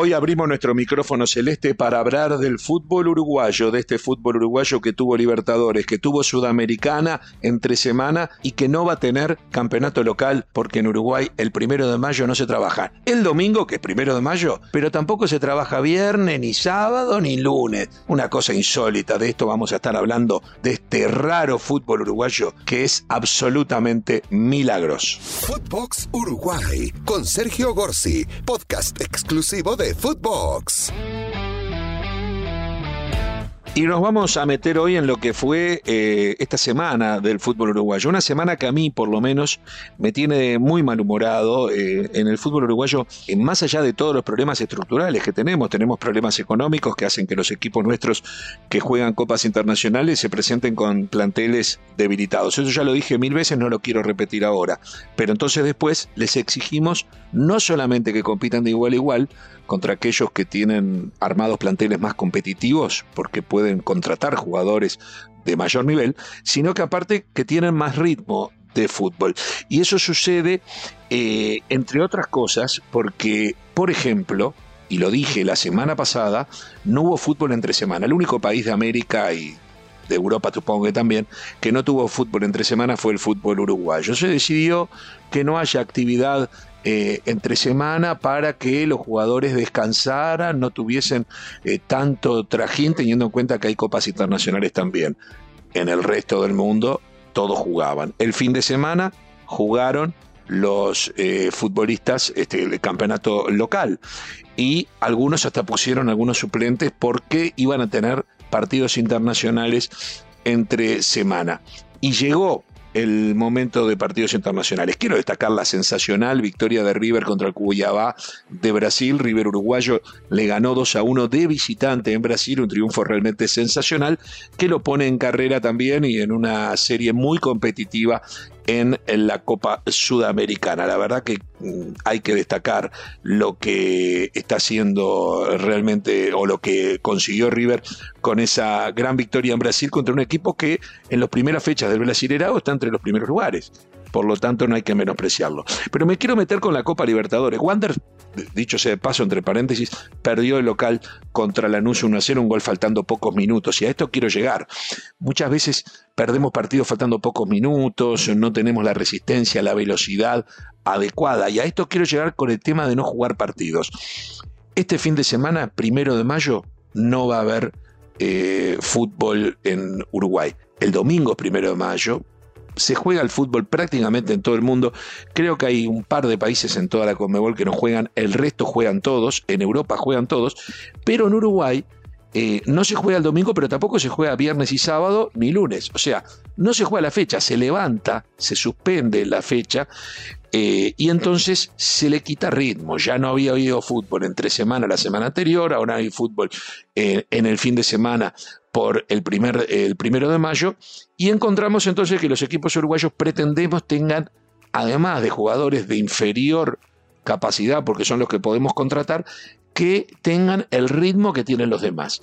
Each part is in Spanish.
Hoy abrimos nuestro micrófono celeste para hablar del fútbol uruguayo, de este fútbol uruguayo que tuvo Libertadores, que tuvo Sudamericana entre semana y que no va a tener campeonato local porque en Uruguay el primero de mayo no se trabaja. El domingo, que es primero de mayo, pero tampoco se trabaja viernes, ni sábado, ni lunes. Una cosa insólita. De esto vamos a estar hablando, de este raro fútbol uruguayo que es absolutamente milagroso. Footbox Uruguay con Sergio Gorsi, podcast exclusivo de Footbox. Y nos vamos a meter hoy en lo que fue eh, esta semana del fútbol uruguayo. Una semana que a mí, por lo menos, me tiene muy malhumorado eh, en el fútbol uruguayo, eh, más allá de todos los problemas estructurales que tenemos. Tenemos problemas económicos que hacen que los equipos nuestros que juegan copas internacionales se presenten con planteles debilitados. Eso ya lo dije mil veces, no lo quiero repetir ahora. Pero entonces después les exigimos no solamente que compitan de igual a igual, contra aquellos que tienen armados planteles más competitivos, porque pueden contratar jugadores de mayor nivel, sino que aparte que tienen más ritmo de fútbol. Y eso sucede, eh, entre otras cosas, porque, por ejemplo, y lo dije la semana pasada, no hubo fútbol entre semana. El único país de América y de Europa supongo que también, que no tuvo fútbol entre semana fue el fútbol uruguayo. Se decidió que no haya actividad eh, entre semana para que los jugadores descansaran, no tuviesen eh, tanto trajín, teniendo en cuenta que hay copas internacionales también. En el resto del mundo todos jugaban. El fin de semana jugaron los eh, futbolistas este, el campeonato local y algunos hasta pusieron algunos suplentes porque iban a tener partidos internacionales entre semana. Y llegó el momento de partidos internacionales. Quiero destacar la sensacional victoria de River contra el Cuyabá de Brasil. River uruguayo le ganó 2 a 1 de visitante en Brasil, un triunfo realmente sensacional que lo pone en carrera también y en una serie muy competitiva en, la Copa Sudamericana. La verdad que mm, hay que destacar lo que está haciendo realmente o lo que consiguió River con esa gran victoria en Brasil contra un equipo que en las primeras fechas del Brasilerao está entre los primeros lugares. Por lo tanto, no hay que menospreciarlo. Pero me quiero meter con la Copa Libertadores. Wander, dicho sea de paso, entre paréntesis, perdió el local contra Lanús 1 a 0, un gol faltando pocos minutos. Y a esto quiero llegar. Muchas veces perdemos partidos faltando pocos minutos, no tenemos la resistencia, la velocidad adecuada. Y a esto quiero llegar con el tema de no jugar partidos. Este fin de semana, primero de mayo, no va a haber eh, fútbol en Uruguay. El domingo, primero de mayo, se juega el fútbol prácticamente en todo el mundo. Creo que hay un par de países en toda la Conmebol que no juegan, el resto juegan todos, en Europa juegan todos, pero en Uruguay eh, no se juega el domingo, pero tampoco se juega viernes y sábado ni lunes. O sea, no se juega la fecha, se levanta, se suspende la fecha eh, y entonces se le quita ritmo. Ya no había habido fútbol entre semana la semana anterior, ahora hay fútbol eh, en el fin de semana por el, primer, el primero de mayo, y encontramos entonces que los equipos uruguayos pretendemos tengan, además de jugadores de inferior capacidad, porque son los que podemos contratar, que tengan el ritmo que tienen los demás.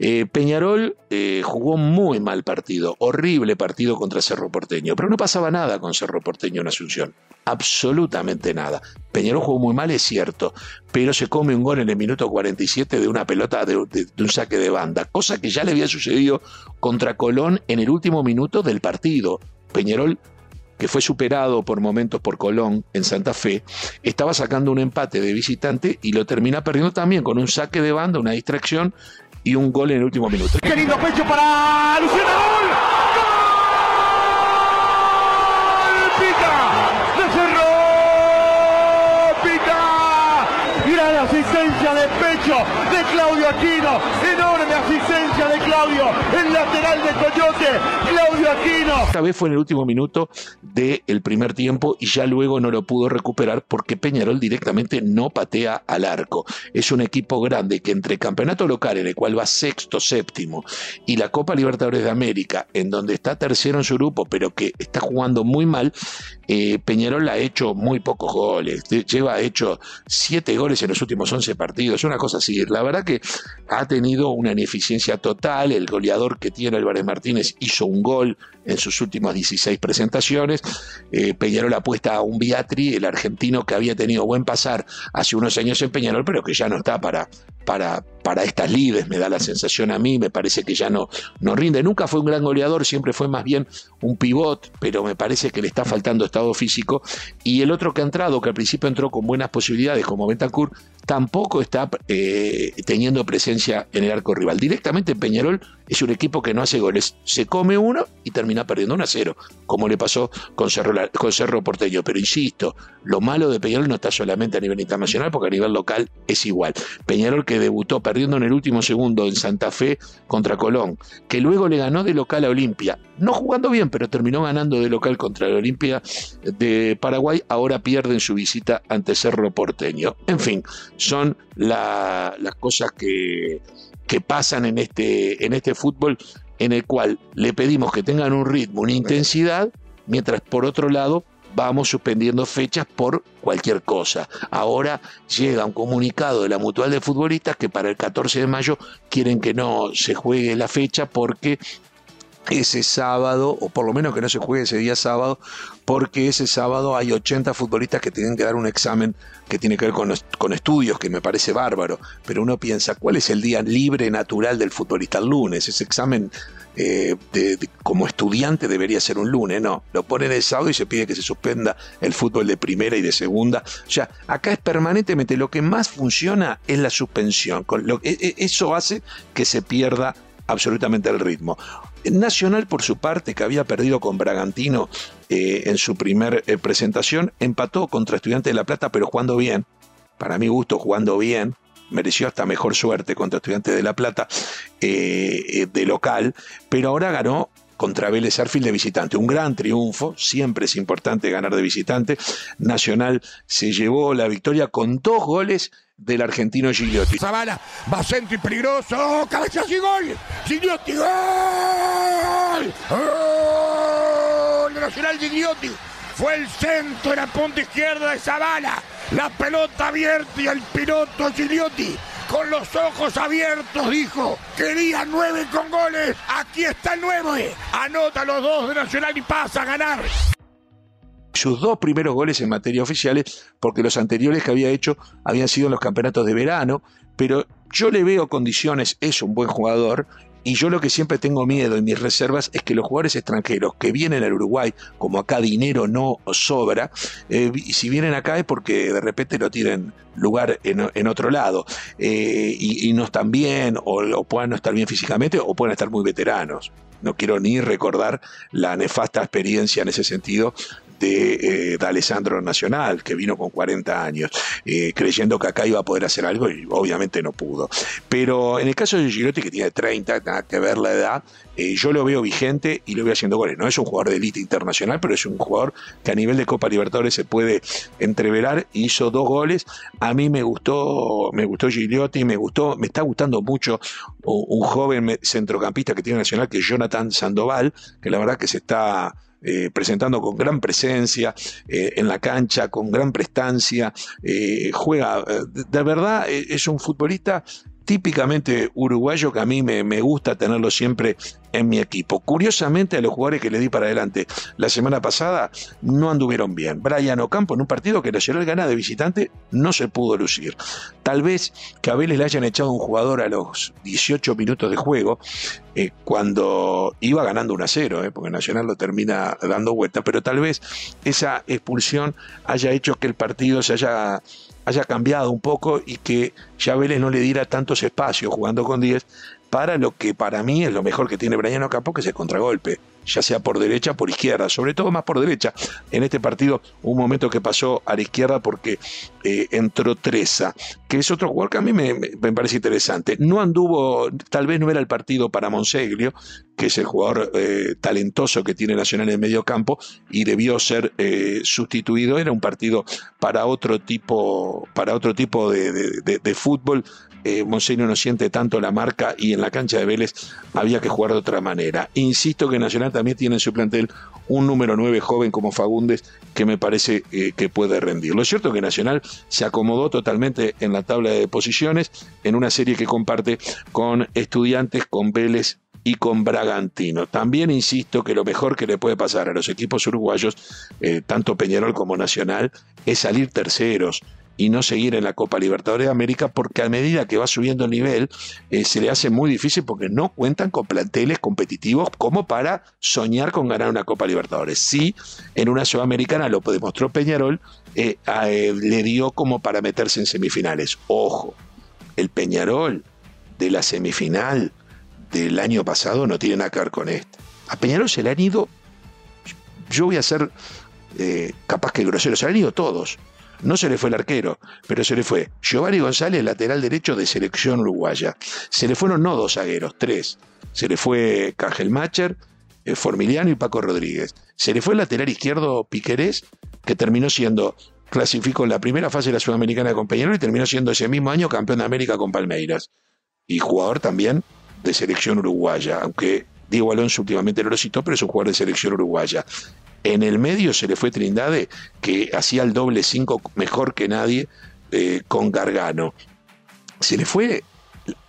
Eh, Peñarol eh, jugó muy mal partido, horrible partido contra Cerro Porteño, pero no pasaba nada con Cerro Porteño en Asunción, absolutamente nada. Peñarol jugó muy mal, es cierto, pero se come un gol en el minuto 47 de una pelota de, de un saque de banda, cosa que ya le había sucedido contra Colón en el último minuto del partido. Peñarol que fue superado por momentos por Colón en Santa Fe, estaba sacando un empate de visitante y lo termina perdiendo también con un saque de banda, una distracción y un gol en el último minuto. ¡Qué lindo pecho para Luciano! ¡Gol! ¡Gol! ¡Pica! ¡Le cerró! ¡Pica! ¡Mira la asistencia de pecho de Claudio Aquino! ¡Enorme Claudio! ¡El lateral de Coyote! ¡Claudio Aquino! Esta vez fue en el último minuto del primer tiempo y ya luego no lo pudo recuperar porque Peñarol directamente no patea al arco. Es un equipo grande que entre campeonato local en el cual va sexto, séptimo y la Copa Libertadores de América en donde está tercero en su grupo pero que está jugando muy mal, eh, Peñarol ha hecho muy pocos goles. Lleva hecho siete goles en los últimos últimos 11 partidos, una cosa así. La verdad que ha tenido una ineficiencia total. El goleador que tiene Álvarez Martínez hizo un gol en sus últimas 16 presentaciones. Eh, Peñarol apuesta a un Biatri, el argentino que había tenido buen pasar hace unos años en Peñarol, pero que ya no está para, para, para estas lides, me da la sensación a mí, me parece que ya no, no rinde. Nunca fue un gran goleador, siempre fue más bien un pivot, pero me parece que le está faltando estado físico. Y el otro que ha entrado, que al principio entró con buenas posibilidades, como Bentancur, tampoco está eh, teniendo presencia en el arco rival. Directamente Peñarol es un equipo que no hace goles. Se come uno y termina perdiendo 1 a 0, como le pasó con Cerro, con Cerro Porteño. Pero insisto, lo malo de Peñarol no está solamente a nivel internacional, porque a nivel local es igual. Peñarol que debutó en el último segundo en Santa Fe contra Colón, que luego le ganó de local a Olimpia. No jugando bien, pero terminó ganando de local contra la Olimpia de Paraguay. Ahora pierden su visita ante Cerro Porteño. En fin, son las cosas que, que pasan en este, en este fútbol en el cual le pedimos que tengan un ritmo, una intensidad, mientras por otro lado vamos suspendiendo fechas por cualquier cosa. Ahora llega un comunicado de la Mutual de Futbolistas que para el 14 de mayo quieren que no se juegue la fecha porque ese sábado, o por lo menos que no se juegue ese día sábado, porque ese sábado hay 80 futbolistas que tienen que dar un examen que tiene que ver con, con, estudios, que me parece bárbaro, pero uno piensa, ¿cuál es el día libre natural del futbolista? El lunes, ese examen eh, como estudiante debería ser un lunes, no, lo ponen el sábado y se pide que se suspenda el fútbol de primera y de segunda. O sea, acá es permanentemente, lo que más funciona es la suspensión, e, e, eso hace que se pierda absolutamente el ritmo. Nacional, por su parte, que había perdido con Bragantino eh, en su primer eh, presentación, empató contra Estudiantes de La Plata, pero jugando bien. Para mi gusto, jugando bien. Mereció hasta mejor suerte contra Estudiantes de La Plata eh, de local, pero ahora ganó contra Vélez Arfil de visitante. Un gran triunfo, siempre es importante ganar de visitante. Nacional se llevó la victoria con dos goles del argentino Gigliotti. Zavala, va centro y peligroso, ¡Oh, cabezazo y gol. Gigliotti, gol. ¡Gol! Nacional Gigliotti. Fue el centro en la punta izquierda de Zavala. La pelota abierta y el piloto Gigliotti con los ojos abiertos, dijo. Quería nueve con goles. Aquí está el nueve. Anota los dos de Nacional y pasa a ganar sus dos primeros goles en materia oficiales, porque los anteriores que había hecho habían sido en los campeonatos de verano, pero yo le veo condiciones, es un buen jugador, y yo lo que siempre tengo miedo en mis reservas es que los jugadores extranjeros que vienen al Uruguay, como acá dinero no sobra, eh, y si vienen acá es porque de repente no tienen lugar en, otro lado, eh, y, no están bien, o, o puedan no estar bien físicamente, o pueden estar muy veteranos. No quiero ni recordar la nefasta experiencia en ese sentido de, eh, Alessandro Nacional, que vino con 40 años, eh, creyendo que acá iba a poder hacer algo y obviamente no pudo. Pero en el caso de Girotti, que tiene 30, nada que ver la edad, eh, yo lo veo vigente y lo veo haciendo goles. No es un jugador de élite internacional, pero es un jugador que a nivel de Copa Libertadores se puede entreverar. Hizo dos goles. A mí me gustó, me gustó Gigliotti, me gustó, me está gustando mucho un joven centrocampista que tiene Nacional, que es Jonathan Sandoval, que la verdad que se está eh, presentando con gran presencia eh, en la cancha, con gran prestancia, eh, juega, de verdad es un futbolista típicamente uruguayo que a mí me, gusta tenerlo siempre en mi equipo. Curiosamente, a los jugadores que le di para adelante la semana pasada no anduvieron bien. Brian Ocampo en un partido que Nacional gana de visitante no se pudo lucir. Tal vez que a Vélez le hayan echado un jugador a los 18 minutos de juego eh, cuando iba ganando 1 a 0, eh, porque Nacional lo termina dando vuelta, pero tal vez esa expulsión haya hecho que el partido se haya haya cambiado un poco y que ya Vélez no le diera tantos espacios jugando con 10 para lo que para mí es lo mejor que tiene Brian Ocampo, que es el contragolpe, ya sea por derecha por izquierda, sobre todo más por derecha. En este partido, un momento que pasó a la izquierda porque eh, entró Treza, que es otro jugador que a mí me, parece interesante. No anduvo, tal vez no era el partido para Monseglio, que es el jugador eh, talentoso que tiene Nacional en medio campo, y debió ser eh, sustituido. Era un partido para otro tipo, para otro tipo de fútbol eh, no siente tanto la marca y en la cancha de Vélez había que jugar de otra manera. Insisto que Nacional también tiene en su plantel un número 9 joven como Fagundes que me parece eh, que puede rendir. Lo cierto es que Nacional se acomodó totalmente en la tabla de posiciones en una serie que comparte con Estudiantes, con Vélez y con Bragantino. También insisto que lo mejor que le puede pasar a los equipos uruguayos, eh, tanto Peñarol como Nacional, es salir terceros y no seguir en la Copa Libertadores de América porque a medida que va subiendo el nivel eh, se le hace muy difícil porque no cuentan con planteles competitivos como para soñar con ganar una Copa Libertadores. Sí, en una Sudamericana lo demostró Peñarol, eh, eh, le dio como para meterse en semifinales. Ojo, el Peñarol de la semifinal del año pasado no tiene nada que ver con esto. A Peñarol se le han ido, yo voy a ser capaz que grosero, se le han ido todos no se le fue el arquero, pero se le fue Giovanni González, lateral derecho de selección uruguaya. Se le fueron no dos zagueros, tres. Se le fue Cajelmacher, eh, Formiliano y Paco Rodríguez. Se le fue el lateral izquierdo Piquerés, que terminó siendo, clasificó en la primera fase de la Sudamericana con Peñarol y terminó siendo ese mismo año campeón de América con Palmeiras. Y jugador también de selección uruguaya, aunque Diego Alonso últimamente no lo citó, pero es un jugador de selección uruguaya. En el medio se le fue Trindade, que hacía el doble cinco mejor que nadie eh, con Gargano. Se le fue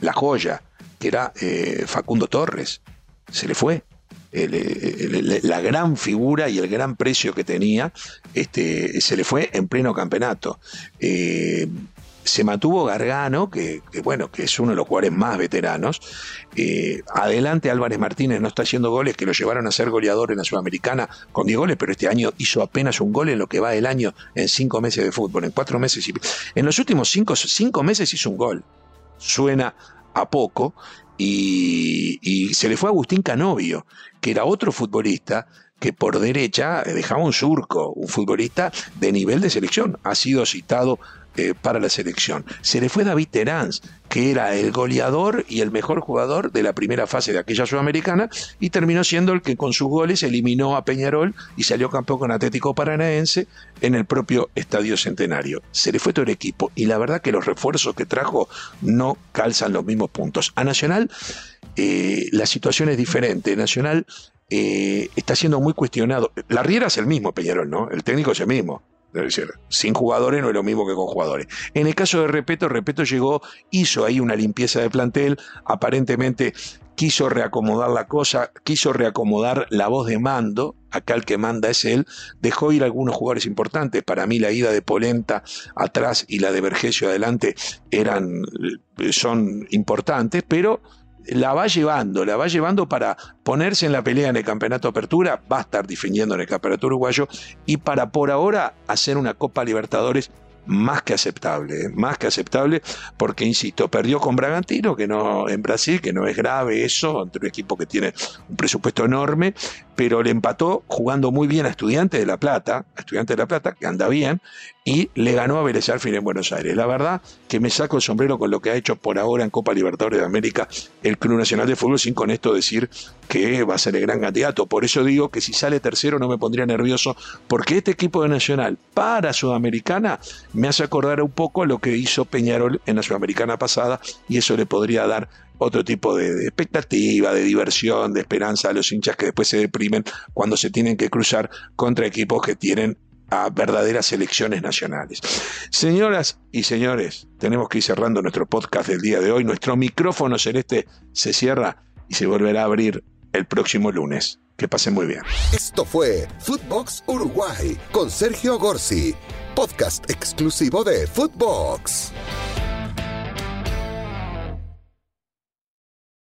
la joya, que era eh, Facundo Torres. Se le fue. la gran figura y el gran precio que tenía, este, se le fue en pleno campeonato. Eh, se mantuvo Gargano, que, bueno, que es uno de los jugadores más veteranos. Eh, adelante Álvarez Martínez no está haciendo goles que lo llevaron a ser goleador en la Sudamericana con 10 goles, pero este año hizo apenas un gol en lo que va del año en cinco meses de fútbol, en cuatro meses. Y, en los últimos cinco, cinco meses hizo un gol. Suena a poco. Y, y se le fue a Agustín Canovio, que era otro futbolista que por derecha dejaba un surco, un futbolista de nivel de selección. Ha sido citado eh, para la selección. Se le fue David Terán, que era el goleador y el mejor jugador de la primera fase de aquella sudamericana, y terminó siendo el que con sus goles eliminó a Peñarol y salió campeón con Atlético Paranaense en el propio Estadio Centenario. Se le fue todo el equipo y la verdad que los refuerzos que trajo no calzan los mismos puntos. A Nacional eh, la situación es diferente. Nacional eh, está siendo muy cuestionado. La Riera es el mismo, Peñarol, ¿no? El técnico es el mismo. Es decir, sin jugadores no es lo mismo que con jugadores. En el caso de Repeto, Repeto llegó, hizo ahí una limpieza de plantel, aparentemente quiso reacomodar la cosa, quiso reacomodar la voz de mando, acá el que manda es él, dejó ir algunos jugadores importantes, para mí la ida de Polenta atrás y la de Vergesio adelante eran, son importantes, pero la va llevando, la va llevando para ponerse en la pelea en el campeonato apertura, va a estar defendiendo en el campeonato uruguayo y para por ahora hacer una Copa Libertadores más que aceptable, ¿eh? más que aceptable, porque insisto, perdió con Bragantino, que no en Brasil, que no es grave eso, entre un equipo que tiene un presupuesto enorme, pero le empató jugando muy bien a Estudiantes de La Plata, a Estudiantes de La Plata, que anda bien, y le ganó a Vélez fin en Buenos Aires. La verdad que me saco el sombrero con lo que ha hecho por ahora en Copa Libertadores de América el Club Nacional de Fútbol, sin con esto decir que va a ser el gran candidato. Por eso digo que si sale tercero no me pondría nervioso, porque este equipo de Nacional para Sudamericana me hace acordar un poco a lo que hizo Peñarol en la Sudamericana pasada, y eso le podría dar otro tipo de, expectativa, de diversión, de esperanza a los hinchas que después se deprimen cuando se tienen que cruzar contra equipos que tienen a verdaderas selecciones nacionales. Señoras y señores, tenemos que ir cerrando nuestro podcast del día de hoy. Nuestro micrófono celeste se cierra y se volverá a abrir el próximo lunes. Que pasen muy bien. Esto fue Footbox Uruguay con Sergio Gorsi, podcast exclusivo de Footbox.